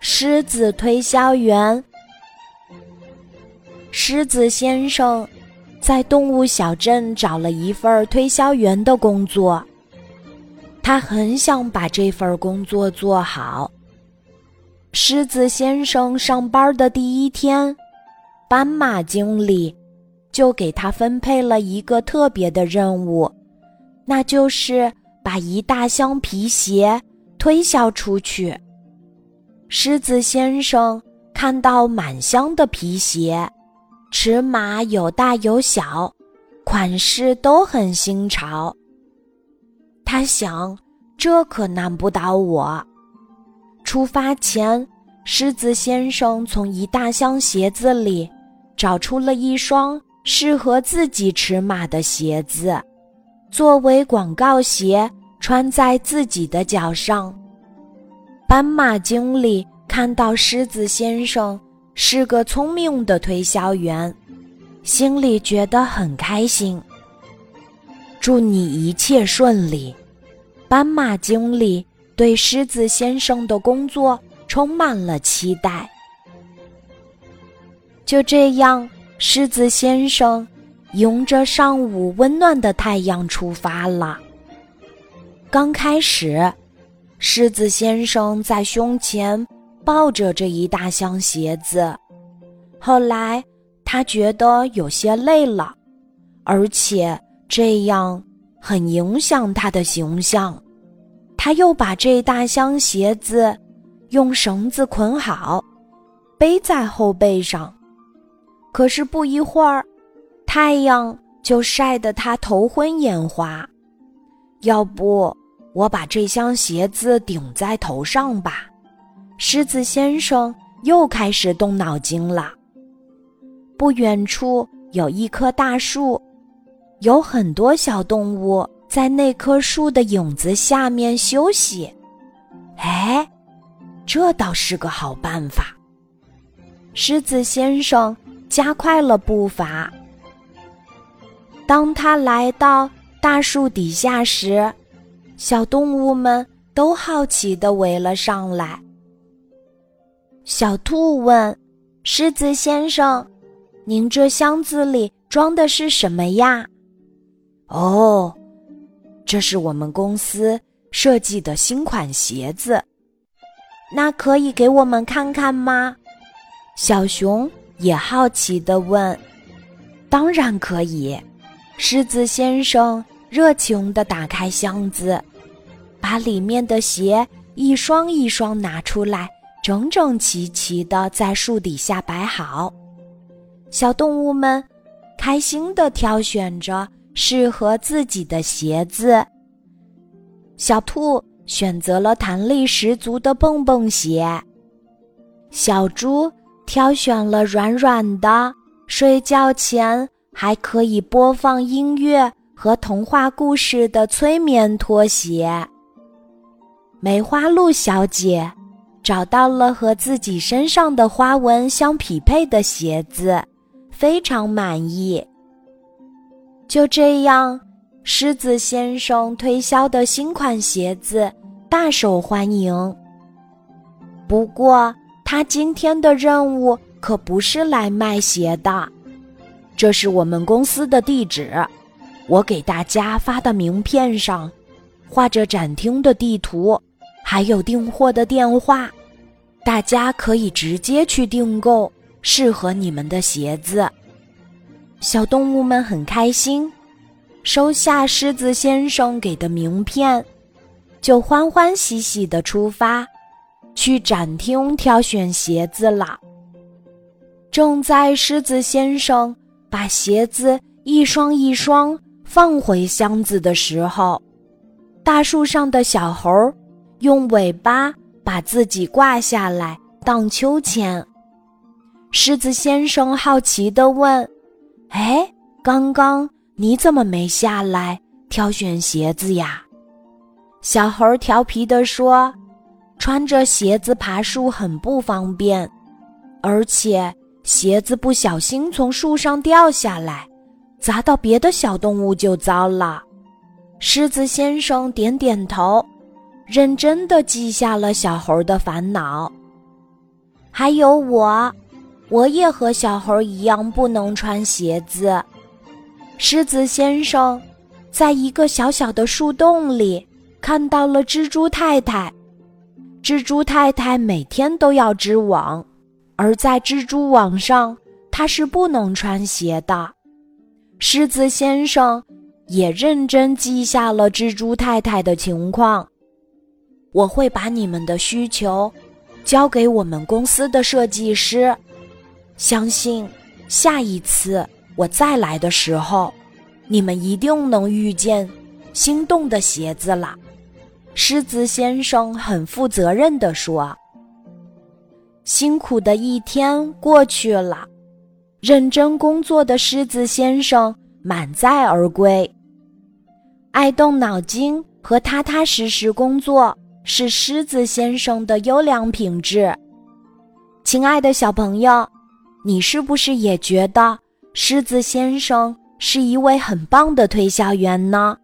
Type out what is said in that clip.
狮子推销员。狮子先生在动物小镇找了一份推销员的工作，他很想把这份工作做好。狮子先生上班的第一天，斑马经理就给他分配了一个特别的任务，那就是把一大箱皮鞋推销出去。狮子先生看到满箱的皮鞋，尺码有大有小，款式都很新潮。他想，这可难不倒我。出发前，狮子先生从一大箱鞋子里找出了一双适合自己尺码的鞋子，作为广告鞋穿在自己的脚上。斑马经理看到狮子先生是个聪明的推销员，心里觉得很开心。祝你一切顺利，斑马经理对狮子先生的工作充满了期待。就这样，狮子先生迎着上午温暖的太阳出发了。刚开始。狮子先生在胸前抱着这一大箱鞋子，后来他觉得有些累了，而且这样很影响他的形象。他又把这大箱鞋子用绳子捆好，背在后背上。可是不一会儿，太阳就晒得他头昏眼花。要不？我把这箱鞋子顶在头上吧，狮子先生又开始动脑筋了。不远处有一棵大树，有很多小动物在那棵树的影子下面休息。哎，这倒是个好办法。狮子先生加快了步伐。当他来到大树底下时，小动物们都好奇地围了上来。小兔问：“狮子先生，您这箱子里装的是什么呀？”“哦，这是我们公司设计的新款鞋子。”“那可以给我们看看吗？”小熊也好奇地问。“当然可以。”狮子先生热情地打开箱子。把里面的鞋一双一双拿出来，整整齐齐的在树底下摆好。小动物们开心的挑选着适合自己的鞋子。小兔选择了弹力十足的蹦蹦鞋，小猪挑选了软软的，睡觉前还可以播放音乐和童话故事的催眠拖鞋。梅花鹿小姐找到了和自己身上的花纹相匹配的鞋子，非常满意。就这样，狮子先生推销的新款鞋子大受欢迎。不过，他今天的任务可不是来卖鞋的。这是我们公司的地址，我给大家发的名片上画着展厅的地图。还有订货的电话，大家可以直接去订购适合你们的鞋子。小动物们很开心，收下狮子先生给的名片，就欢欢喜喜的出发，去展厅挑选鞋子了。正在狮子先生把鞋子一双一双放回箱子的时候，大树上的小猴。用尾巴把自己挂下来荡秋千。狮子先生好奇地问：“哎，刚刚你怎么没下来挑选鞋子呀？”小猴调皮地说：“穿着鞋子爬树很不方便，而且鞋子不小心从树上掉下来，砸到别的小动物就糟了。”狮子先生点点头。认真的记下了小猴的烦恼。还有我，我也和小猴一样不能穿鞋子。狮子先生在一个小小的树洞里看到了蜘蛛太太。蜘蛛太太每天都要织网，而在蜘蛛网上，它是不能穿鞋的。狮子先生也认真记下了蜘蛛太太的情况。我会把你们的需求。交给我们公司的设计师，相信下一次我再来的时候，你们一定能遇见心动的鞋子了。狮子先生很负责任地说：“辛苦的一天过去了，认真工作的狮子先生满载而归。爱动脑筋和踏踏实实工作。”是狮子先生的优良品质。亲爱的小朋友，你是不是也觉得狮子先生是一位很棒的推销员呢？